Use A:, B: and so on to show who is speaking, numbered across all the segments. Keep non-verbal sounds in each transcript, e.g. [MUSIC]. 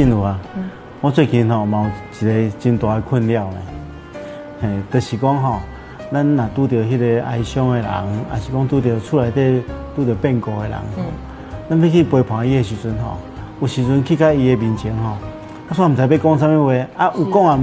A: 信有啊，我最近吼嘛有一个真大的困扰呢，嘿，就是讲吼，咱若拄着迄个哀伤的人，还是讲拄着厝内底拄着变故的人，咱要去陪伴伊的时阵吼，有时阵去到伊的面前吼，我煞毋知要讲啥物话，啊有讲啊，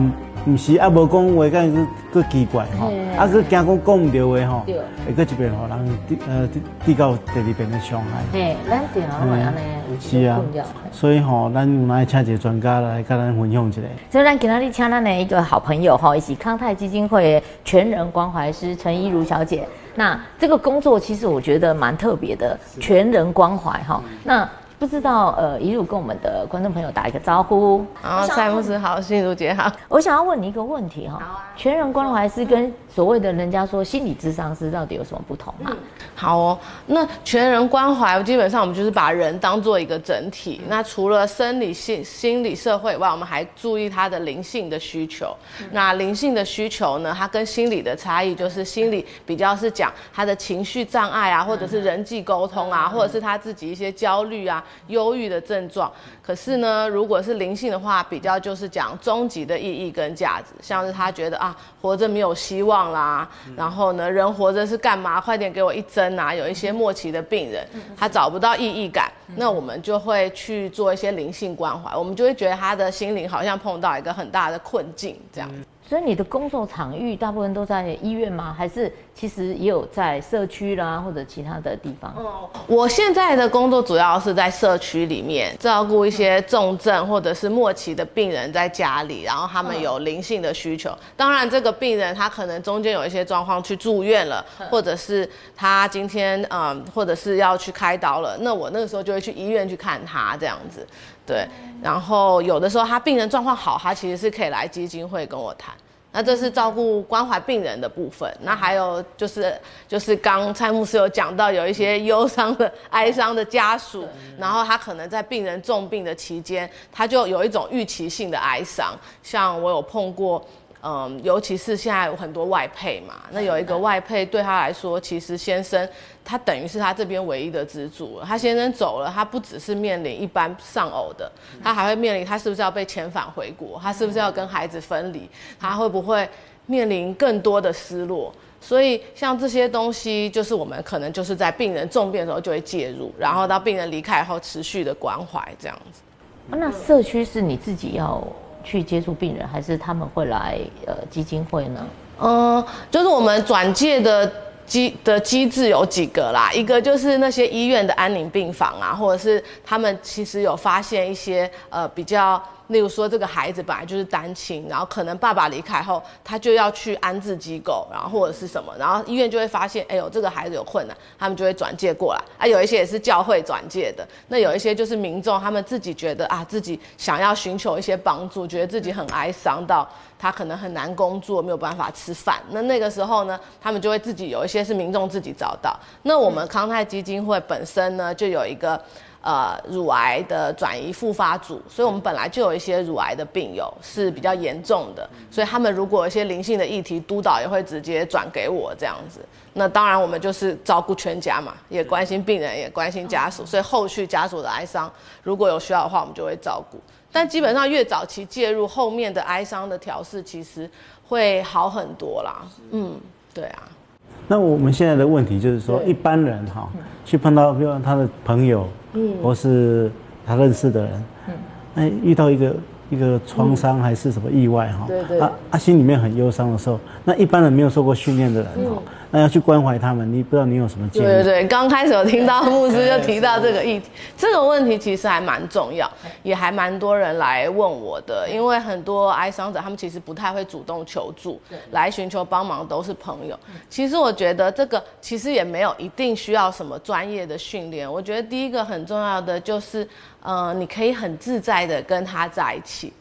A: 毋是啊无讲话，敢佫佫奇怪吼，啊佫惊讲讲毋对话吼，会佫一遍互人递呃递递到第二遍的伤害。
B: 嘿，咱电脑会安尼有
A: 是啊所以吼，咱有来请一个专家来跟咱分享一下。
B: 所以咱今天请咱的一个好朋友哈，以及康泰基金会的全人关怀师陈依如小姐。那这个工作其实我觉得蛮特别的，全人关怀哈。那不知道呃，一路跟我们的观众朋友打一个招呼。
C: 好，蔡牧师好，心如姐好。
B: 我想要问你一个问题哈，全人关怀师跟所谓的人家说心理智商师到底有什么不同啊？
C: 好哦，那全人关怀基本上我们就是把人当做一个整体。那除了生理性、心理、社会以外，我们还注意他的灵性的需求。那灵性的需求呢，它跟心理的差异就是心理比较是讲他的情绪障碍啊，或者是人际沟通啊，或者是他自己一些焦虑啊、忧郁的症状。可是呢，如果是灵性的话，比较就是讲终极的意义跟价值，像是他觉得啊，活着没有希望啦，然后呢，人活着是干嘛？快点给我一针啊！有一些末期的病人，他找不到意义感，那我们就会去做一些灵性关怀，我们就会觉得他的心灵好像碰到一个很大的困境，这样。
B: 所以你的工作场域大部分都在医院吗？还是其实也有在社区啦，或者其他的地方？
C: 哦我现在的工作主要是在社区里面照顾一些重症或者是末期的病人在家里，然后他们有灵性的需求。当然，这个病人他可能中间有一些状况去住院了，或者是他今天嗯，或者是要去开刀了，那我那个时候就会去医院去看他这样子。对，然后有的时候他病人状况好，他其实是可以来基金会跟我谈。那这是照顾关怀病人的部分，那还有就是就是刚蔡牧师有讲到有一些忧伤的、哀伤的家属，然后他可能在病人重病的期间，他就有一种预期性的哀伤，像我有碰过。嗯，尤其是现在有很多外配嘛，那有一个外配对他来说，其实先生他等于是他这边唯一的支柱了。他先生走了，他不只是面临一般丧偶的，他还会面临他是不是要被遣返回国，他是不是要跟孩子分离，他会不会面临更多的失落。所以像这些东西，就是我们可能就是在病人重病的时候就会介入，然后到病人离开以后持续的关怀这样子。
B: 啊那社区是你自己要去接触病人，还是他们会来呃基金会呢？
C: 嗯，就是我们转介的机的机制有几个啦，一个就是那些医院的安宁病房啊，或者是他们其实有发现一些呃比较。例如说，这个孩子本来就是单亲，然后可能爸爸离开后，他就要去安置机构，然后或者是什么，然后医院就会发现，哎呦，这个孩子有困难，他们就会转介过来。啊，有一些也是教会转介的，那有一些就是民众他们自己觉得啊，自己想要寻求一些帮助，觉得自己很哀伤到他可能很难工作，没有办法吃饭。那那个时候呢，他们就会自己有一些是民众自己找到。那我们康泰基金会本身呢，就有一个。呃，乳癌的转移复发组，所以我们本来就有一些乳癌的病友是比较严重的，所以他们如果有一些灵性的议题，督导也会直接转给我这样子。那当然，我们就是照顾全家嘛，也关心病人，也关心家属，所以后续家属的哀伤如果有需要的话，我们就会照顾。但基本上越早期介入，后面的哀伤的调试其实会好很多啦。嗯，对啊。
A: 那我们现在的问题就是说，一般人哈、去碰到，比如他的朋友，嗯，或是他认识的人，嗯，那遇到一个一个创伤还是什么意外哈，
B: 对对。
A: 啊啊，心里面很忧伤的时候，那一般人没有受过训练的人哈，那要去关怀他们，你不知道你有什么建议？
C: 对对对，刚开始有听到牧师就提到这个议题，这个问题其实还蛮重要，也还蛮多人来问我的，因为很多哀伤者他们其实不太会主动求助，来寻求帮忙都是朋友。其实我觉得这个其实也没有一定需要什么专业的训练，我觉得第一个很重要的就是，呃，你可以很自在的跟他在一起。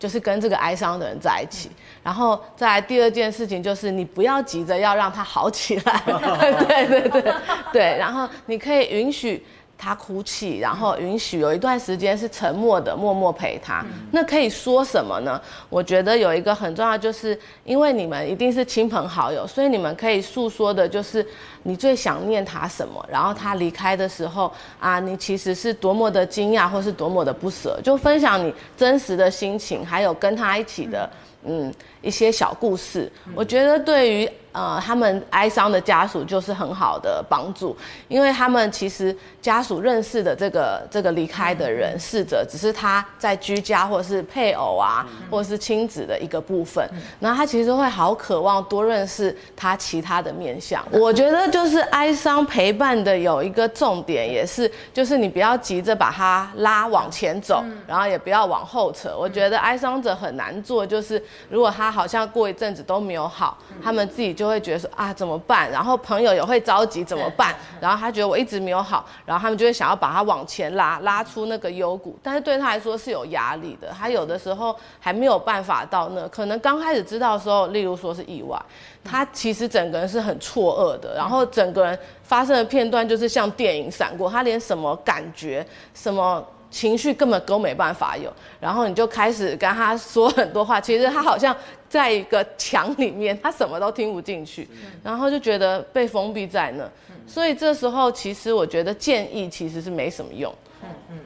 C: 就是跟这个哀伤的人在一起，然后再来第二件事情就是你不要急着要让他好起来，[LAUGHS] 对对对对，然后你可以允许他哭泣，然后允许有一段时间是沉默的，默默陪他。那可以说什么呢？我觉得有一个很重要，就是因为你们一定是亲朋好友，所以你们可以诉说的就是你最想念他什么，然后他离开的时候啊，你其实是多么的惊讶，或是多么的不舍，就分享你真实的心情，还有跟他一起的嗯一些小故事。我觉得对于。呃，他们哀伤的家属就是很好的帮助，因为他们其实家属认识的这个这个离开的人逝者，只是他在居家或者是配偶啊，或者是亲子的一个部分。然后他其实会好渴望多认识他其他的面相。我觉得就是哀伤陪伴的有一个重点，也是就是你不要急着把他拉往前走，然后也不要往后扯。我觉得哀伤者很难做，就是如果他好像过一阵子都没有好，他们自己。就会觉得说啊怎么办？然后朋友也会着急怎么办？然后他觉得我一直没有好，然后他们就会想要把他往前拉，拉出那个幽谷。但是对他来说是有压力的，他有的时候还没有办法到那。可能刚开始知道的时候，例如说是意外，他其实整个人是很错愕的，然后整个人发生的片段就是像电影闪过，他连什么感觉什么。情绪根本都没办法有，然后你就开始跟他说很多话，[LAUGHS] 其实他好像在一个墙里面，[LAUGHS] 他什么都听不进去，然后就觉得被封闭在那，所以这时候其实我觉得建议其实是没什么用，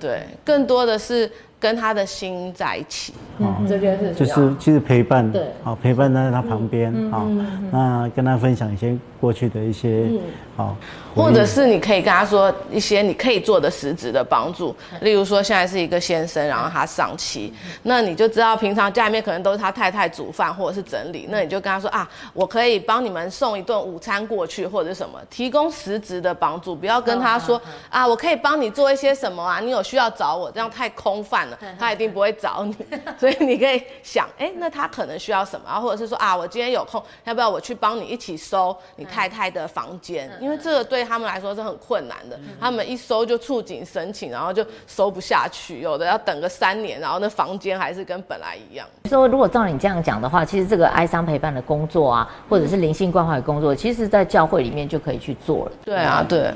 C: 对，更多的是。跟他的心在一起，
B: 嗯，这件事
A: 就是其实陪伴，对，好陪伴在他旁边，好，那跟他分享一些过去的一些，好，
C: 或者是你可以跟他说一些你可以做的实质的帮助，例如说现在是一个先生，然后他上妻，那你就知道平常家里面可能都是他太太煮饭或者是整理，那你就跟他说啊，我可以帮你们送一顿午餐过去或者什么，提供实质的帮助，不要跟他说啊，我可以帮你做一些什么啊，你有需要找我，这样太空泛了。他一定不会找你，[LAUGHS] 所以你可以想，哎，那他可能需要什么？或者是说啊，我今天有空，要不要我去帮你一起收你太太的房间？因为这个对他们来说是很困难的，他们一收就触景生情，然后就收不下去，有的要等个三年，然后那房间还是跟本来一样。
B: 说如果照你这样讲的话，其实这个哀伤陪伴的工作啊，或者是灵性关怀的工作，其实在教会里面就可以去做了。
C: 对啊，对，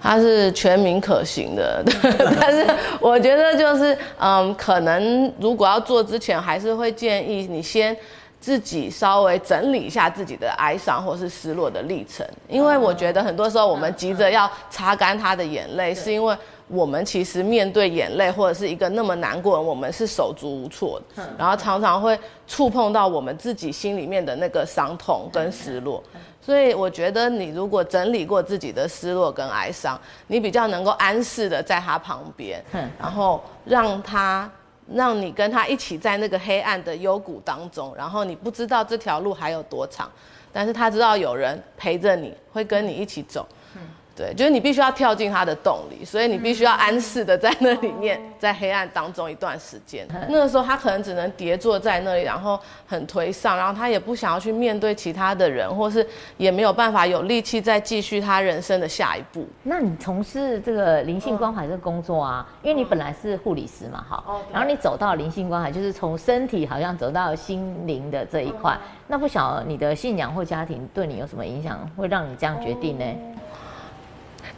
C: 它是全民可行的，[LAUGHS] 但是我觉得就是呃。嗯，可能如果要做之前，还是会建议你先自己稍微整理一下自己的哀伤或是失落的历程，因为我觉得很多时候我们急着要擦干他的眼泪，是因为我们其实面对眼泪或者是一个那么难过，我们是手足无措的，然后常常会触碰到我们自己心里面的那个伤痛跟失落。所以我觉得，你如果整理过自己的失落跟哀伤，你比较能够安适的在他旁边，然后让他，让你跟他一起在那个黑暗的幽谷当中，然后你不知道这条路还有多长，但是他知道有人陪着你，会跟你一起走。对，就是你必须要跳进他的洞里，所以你必须要安适的在那里面，在黑暗当中一段时间。那个时候他可能只能叠坐在那里，然后很颓丧，然后他也不想要去面对其他的人，或是也没有办法有力气再继续他人生的下一步。
B: 那你从事这个灵性关怀这个工作啊，因为你本来是护理师嘛，哈，然后你走到灵性关怀，就是从身体好像走到心灵的这一块。那不晓得你的信仰或家庭对你有什么影响，会让你这样决定呢？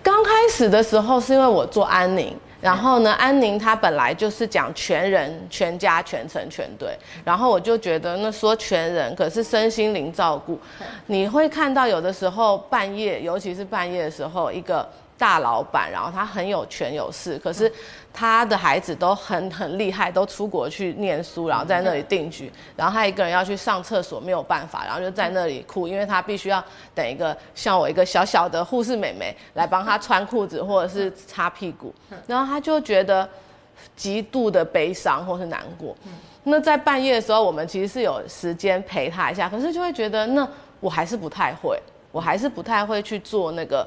C: 刚开始的时候是因为我做安宁，然后呢，安宁他本来就是讲全人、全家、全程、全队，然后我就觉得那说全人，可是身心灵照顾，你会看到有的时候半夜，尤其是半夜的时候，一个。大老板，然后他很有权有势，可是他的孩子都很很厉害，都出国去念书，然后在那里定居，然后他一个人要去上厕所没有办法，然后就在那里哭，因为他必须要等一个像我一个小小的护士妹妹来帮他穿裤子或者是擦屁股，然后他就觉得极度的悲伤或是难过。那在半夜的时候，我们其实是有时间陪他一下，可是就会觉得那我还是不太会，我还是不太会去做那个。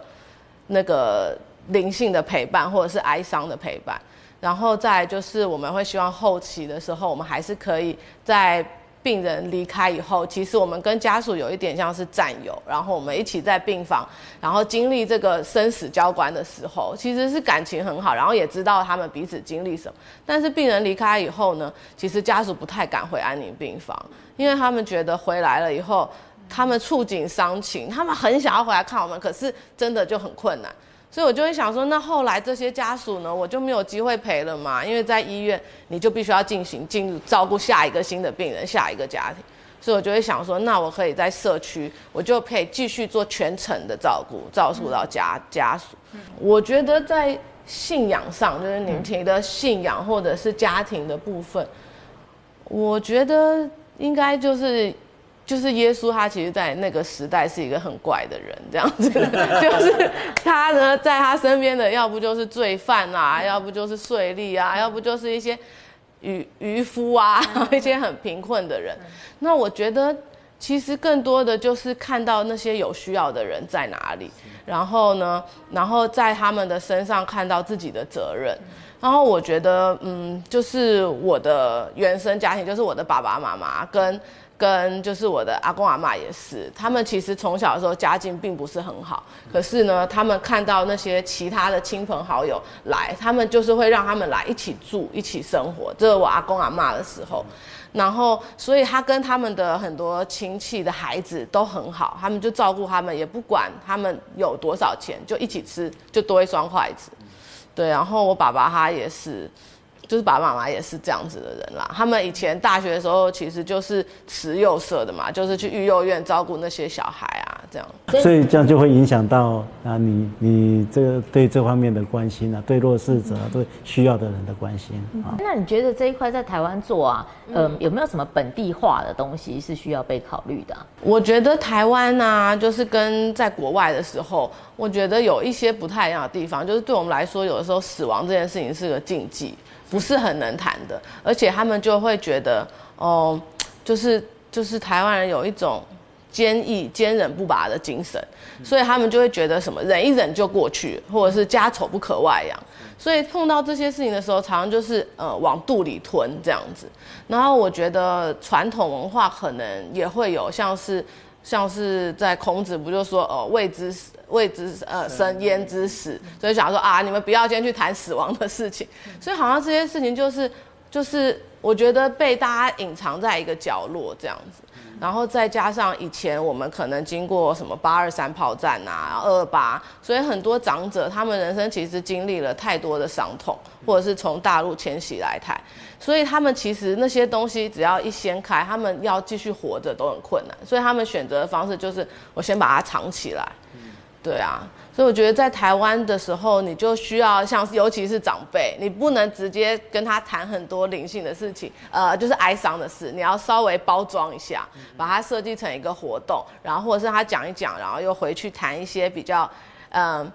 C: 那个灵性的陪伴，或者是哀伤的陪伴，然后再就是我们会希望后期的时候，我们还是可以在病人离开以后，其实我们跟家属有一点像是战友，然后我们一起在病房，然后经历这个生死交关的时候，其实是感情很好，然后也知道他们彼此经历什么。但是病人离开以后呢，其实家属不太敢回安宁病房，因为他们觉得回来了以后。他们触景伤情，他们很想要回来看我们，可是真的就很困难。所以我就会想说，那后来这些家属呢，我就没有机会陪了嘛，因为在医院你就必须要进行进入照顾下一个新的病人，下一个家庭。所以我就会想说，那我可以在社区，我就可以继续做全程的照顾，照顾到家家属。我觉得在信仰上，就是您提的信仰或者是家庭的部分，我觉得应该就是就是耶稣，他其实在那个时代是一个很怪的人，这样子，[LAUGHS] 就是他呢在他身边的，要不就是罪犯啊，要不就是税吏啊，要不就是一些。渔渔夫啊，[LAUGHS] 一些很贫困的人，那我觉得其实更多的就是看到那些有需要的人在哪里，然后呢，然后在他们的身上看到自己的责任，然后我觉得，嗯，就是我的原生家庭，就是我的爸爸妈妈跟。跟就是我的阿公阿妈也是，他们其实从小的时候家境并不是很好，可是呢，他们看到那些其他的亲朋好友来，他们就是会让他们来一起住、一起生活。这是我阿公阿妈的时候，然后所以他跟他们的很多亲戚的孩子都很好，他们就照顾他们，也不管他们有多少钱，就一起吃，就多一双筷子。对，然后我爸爸他也是。就是爸爸妈妈也是这样子的人啦。他们以前大学的时候，其实就是慈幼社的嘛，就是去育幼院照顾那些小孩，这样。
A: 所以这样就会影响到啊，你你这个对这方面的关心啊，对弱势者、对需要的人的关心啊。
B: 那你觉得这一块在台湾做啊，嗯，有没有什么本地化的东西是需要被考虑的？
C: 我觉得台湾啊，就是跟在国外的时候，我觉得有一些不太一样的地方，就是对我们来说，有的时候死亡这件事情是个禁忌。不是很能谈的，而且他们就会觉得，哦，就是就是台湾人有一种坚毅、坚韧不拔的精神，所以他们就会觉得什么忍一忍就过去，或者是家丑不可外扬，所以碰到这些事情的时候，常常就是呃往肚里吞这样子。然后我觉得传统文化可能也会有，像是像是在孔子不就说哦未知。未知呃生焉知死，所以想说啊，你们不要先去谈死亡的事情。所以好像这些事情就是就是，我觉得被大家隐藏在一个角落这样子。然后再加上以前我们可能经过什么八二三炮战啊，二二八，所以很多长者他们人生其实经历了太多的伤痛，或者是从大陆迁徙来台，所以他们其实那些东西只要一掀开，他们要继续活着都很困难。所以他们选择的方式就是我先把它藏起来。对啊，所以我觉得在台湾的时候，你就需要像，尤其是长辈，你不能直接跟他谈很多灵性的事情，呃，就是哀伤的事，你要稍微包装一下，把它设计成一个活动，然后或者是他讲一讲，然后又回去谈一些比较，嗯。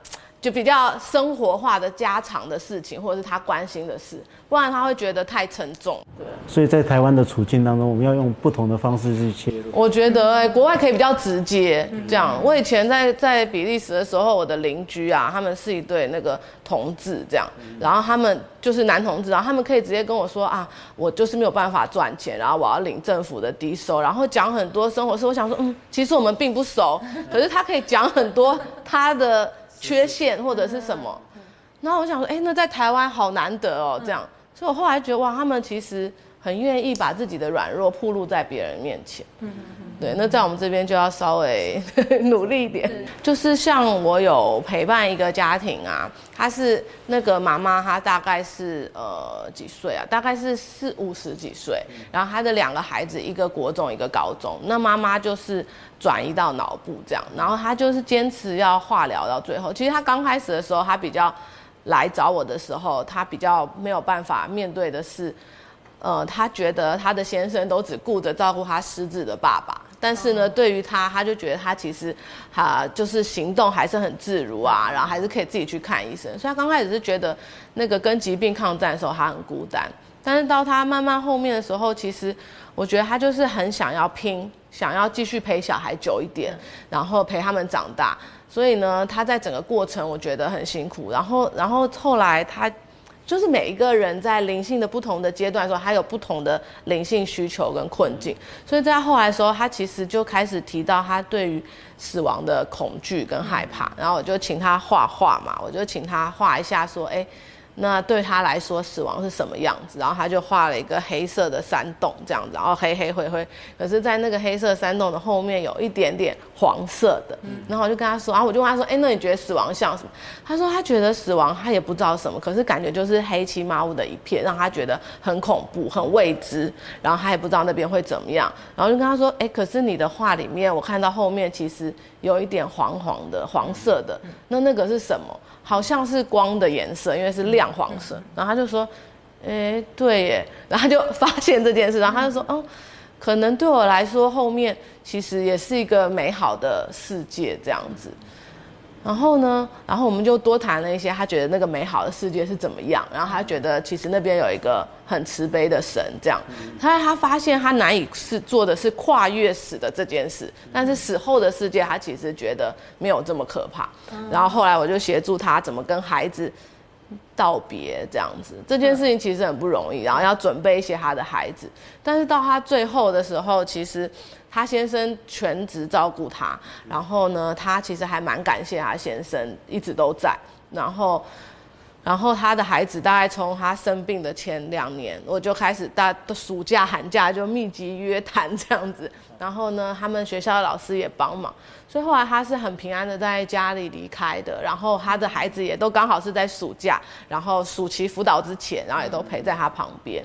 C: 就比较生活化的家常的事情，或者是他关心的事，不然他会觉得太沉重。对，
A: 所以在台湾的处境当中，我们要用不同的方式去切入。
C: 我觉得国外可以比较直接这样。我以前在在比利时的时候，我的邻居啊，他们是一对那个同志这样，然后他们就是男同志，然后他们可以直接跟我说啊，我就是没有办法赚钱，然后我要领政府的低收，然后讲很多生活事。我想说，嗯，其实我们并不熟，可是他可以讲很多他的。缺陷或者是什么，然后我想说，哎，那在台湾好难得哦，这样，所以我后来觉得，哇，他们其实很愿意把自己的软弱暴露在别人面前。嗯对，那在我们这边就要稍微 [LAUGHS] 努力一点。就是像我有陪伴一个家庭啊，她是那个妈妈，她大概是呃几岁啊？大概是四五十几岁，然后她的两个孩子，一个国中，一个高中。那妈妈就是转移到脑部这样，然后她就是坚持要化疗到最后。其实她刚开始的时候，她比较来找我的时候，她比较没有办法面对的是。呃，她觉得她的先生都只顾着照顾他失智的爸爸，但是呢，对于他，他就觉得他其实，他就是行动还是很自如啊，然后还是可以自己去看医生。所以他刚开始是觉得那个跟疾病抗战的时候，他很孤单。但是到他慢慢后面的时候，其实我觉得他就是很想要拼，想要继续陪小孩久一点，然后陪他们长大。所以呢，他在整个过程我觉得很辛苦。然后，然后后来他。就是每一个人在灵性的不同的阶段的时候，他有不同的灵性需求跟困境，所以在后来的时候，他其实就开始提到他对于死亡的恐惧跟害怕，然后我就请他画画嘛，我就请他画一下，说，哎，那对他来说，死亡是什么样子？然后他就画了一个黑色的山洞这样子，然后黑黑灰灰。可是，在那个黑色山洞的后面有一点点黄色的。然后我就跟他说，然后我就问他说：“哎，那你觉得死亡像什么？”他说他觉得死亡他也不知道什么，可是感觉就是黑漆麻乌的一片，让他觉得很恐怖、很未知。然后他也不知道那边会怎么样。然后就跟他说：“哎，可是你的画里面，我看到后面其实有一点黄黄的、黄色的，那那个是什么？”好像是光的颜色，因为是亮黄色。然后他就说：“哎，对耶。”然后他就发现这件事，然后他就说：“哦，可能对我来说，后面其实也是一个美好的世界这样子。”然后呢，然后我们就多谈了一些，他觉得那个美好的世界是怎么样。然后他觉得其实那边有一个很慈悲的神，这样。他他发现他难以是做的是跨越死的这件事，但是死后的世界他其实觉得没有这么可怕。然后后来我就协助他怎么跟孩子道别，这样子。这件事情其实很不容易，然后要准备一些他的孩子。但是到他最后的时候，其实。他先生全职照顾他，然后呢，他其实还蛮感谢他先生一直都在。然后，然后他的孩子大概从他生病的前两年，我就开始大暑假寒假就密集约谈这样子。然后呢，他们学校的老师也帮忙，所以后来他是很平安的在家里离开的。然后他的孩子也都刚好是在暑假，然后暑期辅导之前，然后也都陪在他旁边。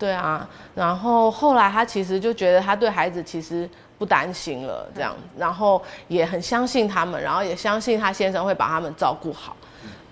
C: 对啊，然后后来他其实就觉得他对孩子其实不担心了，这样，然后也很相信他们，然后也相信他先生会把他们照顾好。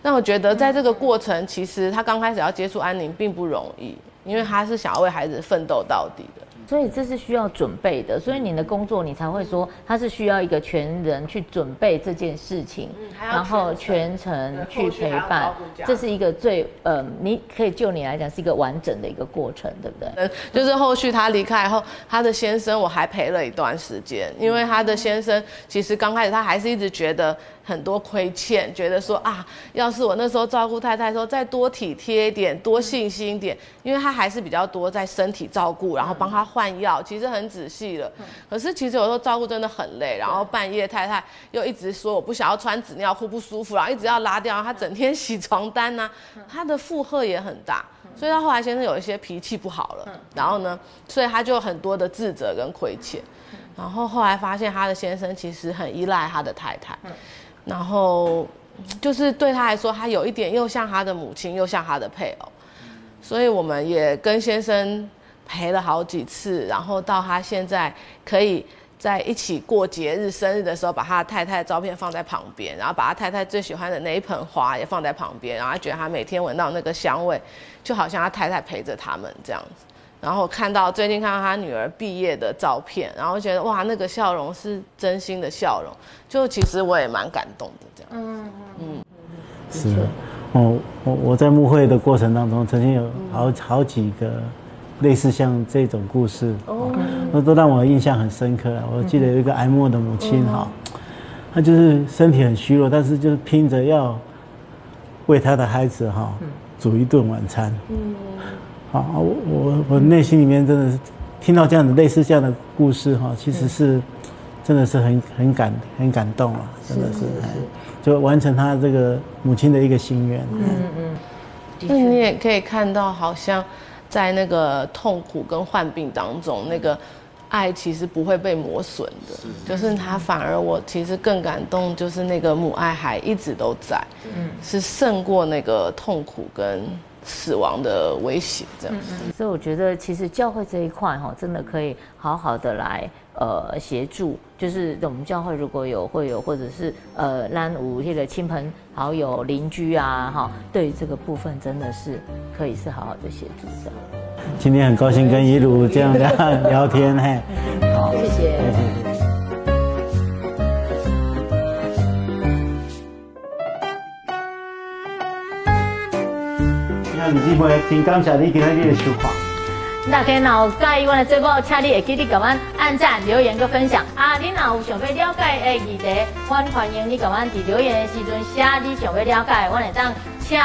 C: 那我觉得在这个过程，其实他刚开始要接触安宁并不容易，因为他是想要为孩子奋斗到底的。
B: 所以这是需要准备的，所以你的工作你才会说它是需要一个全人去准备这件事情，然后全程去陪伴，这是一个最呃，你可以就你来讲是一个完整的一个过程，对不对？
C: 嗯，就是后续他离开后，他的先生我还陪了一段时间，因为他的先生其实刚开始他还是一直觉得。很多亏欠，觉得说啊，要是我那时候照顾太太，说再多体贴一点，多细心一点，因为她还是比较多在身体照顾，然后帮她换药，其实很仔细了。可是其实有时候照顾真的很累，然后半夜太太又一直说我不想要穿纸尿裤不舒服，然后一直要拉掉，她整天洗床单呐，她的负荷也很大，所以他后来先生有一些脾气不好了，然后呢，所以他就很多的自责跟亏欠，然后后来发现他的先生其实很依赖他的太太。然后，就是对他来说，他有一点又像他的母亲，又像他的配偶，所以我们也跟先生陪了好几次，然后到他现在可以在一起过节日、生日的时候，把他太太的照片放在旁边，然后把他太太最喜欢的那一盆花也放在旁边，然后他觉得他每天闻到那个香味，就好像他太太陪着他们这样子。然后看到最近看到他女儿毕业的照片，然后觉得哇，那个笑容是真心的笑容，就其实我也蛮感动的这样。嗯
A: 嗯是，我我我在幕会的过程当中，曾经有好好几个类似像这种故事，哦，那都让我印象很深刻。我记得有一个哀莫的母亲哈，她就是身体很虚弱，但是就是拼着要为她的孩子哈煮一顿晚餐。嗯。啊，我我我内心里面真的是听到这样的类似这样的故事哈，其实是真的是很很感很感动啊，真的是，就完成他这个母亲的一个心愿。嗯
C: 嗯，那你也可以看到，好像在那个痛苦跟患病当中，那个爱其实不会被磨损的，就是他反而我其实更感动，就是那个母爱还一直都在，嗯，是胜过那个痛苦跟。死亡的威胁，这样，
B: 所以我觉得其实教会这一块哈，真的可以好好的来呃协助，就是我们教会如果有会有或者是呃让五些的亲朋好友邻居啊哈，对于这个部分真的是可以是好好的协助。这样。
A: 今天很高兴跟一路这样聊 [LAUGHS] 聊天嘿，
B: 好，谢谢。
A: 有机会，真感谢你今日的收看。
B: 大家若有介意我的节目，请你会记得给我按赞、留言、跟分享。啊，你若有想要了解的议题，我欢迎你给我伫留言的时阵写你想要了解，我会当请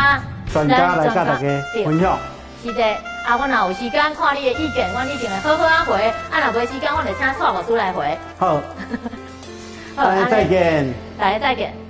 A: 专家来跟大家分享。
B: 是的，啊，我若有时间看你的意见，我一定会好好啊回。啊，若没时间，我就请蔡老师来回。[LAUGHS]
A: 好，大家再见。
B: 大家再见。